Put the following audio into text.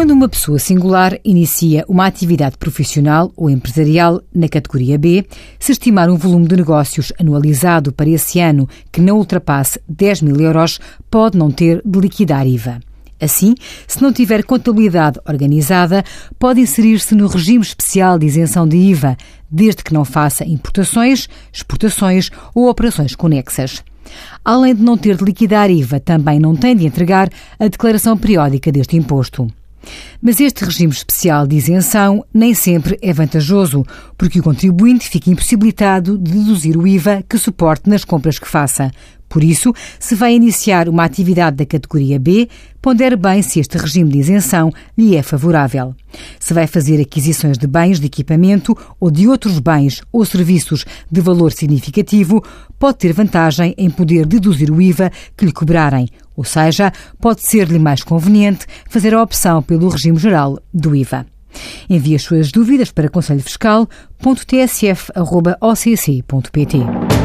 Quando uma pessoa singular inicia uma atividade profissional ou empresarial na categoria B, se estimar um volume de negócios anualizado para esse ano que não ultrapasse 10 mil euros, pode não ter de liquidar IVA. Assim, se não tiver contabilidade organizada, pode inserir-se no regime especial de isenção de IVA, desde que não faça importações, exportações ou operações conexas. Além de não ter de liquidar IVA, também não tem de entregar a declaração periódica deste imposto. Mas este regime especial de isenção nem sempre é vantajoso, porque o contribuinte fica impossibilitado de deduzir o IVA que suporte nas compras que faça. Por isso, se vai iniciar uma atividade da categoria B, pondere bem se este regime de isenção lhe é favorável. Se vai fazer aquisições de bens de equipamento ou de outros bens ou serviços de valor significativo, pode ter vantagem em poder deduzir o IVA que lhe cobrarem, ou seja, pode ser-lhe mais conveniente fazer a opção pelo regime geral do IVA. Envie as suas dúvidas para conselhofiscal.tsf.occ.pt.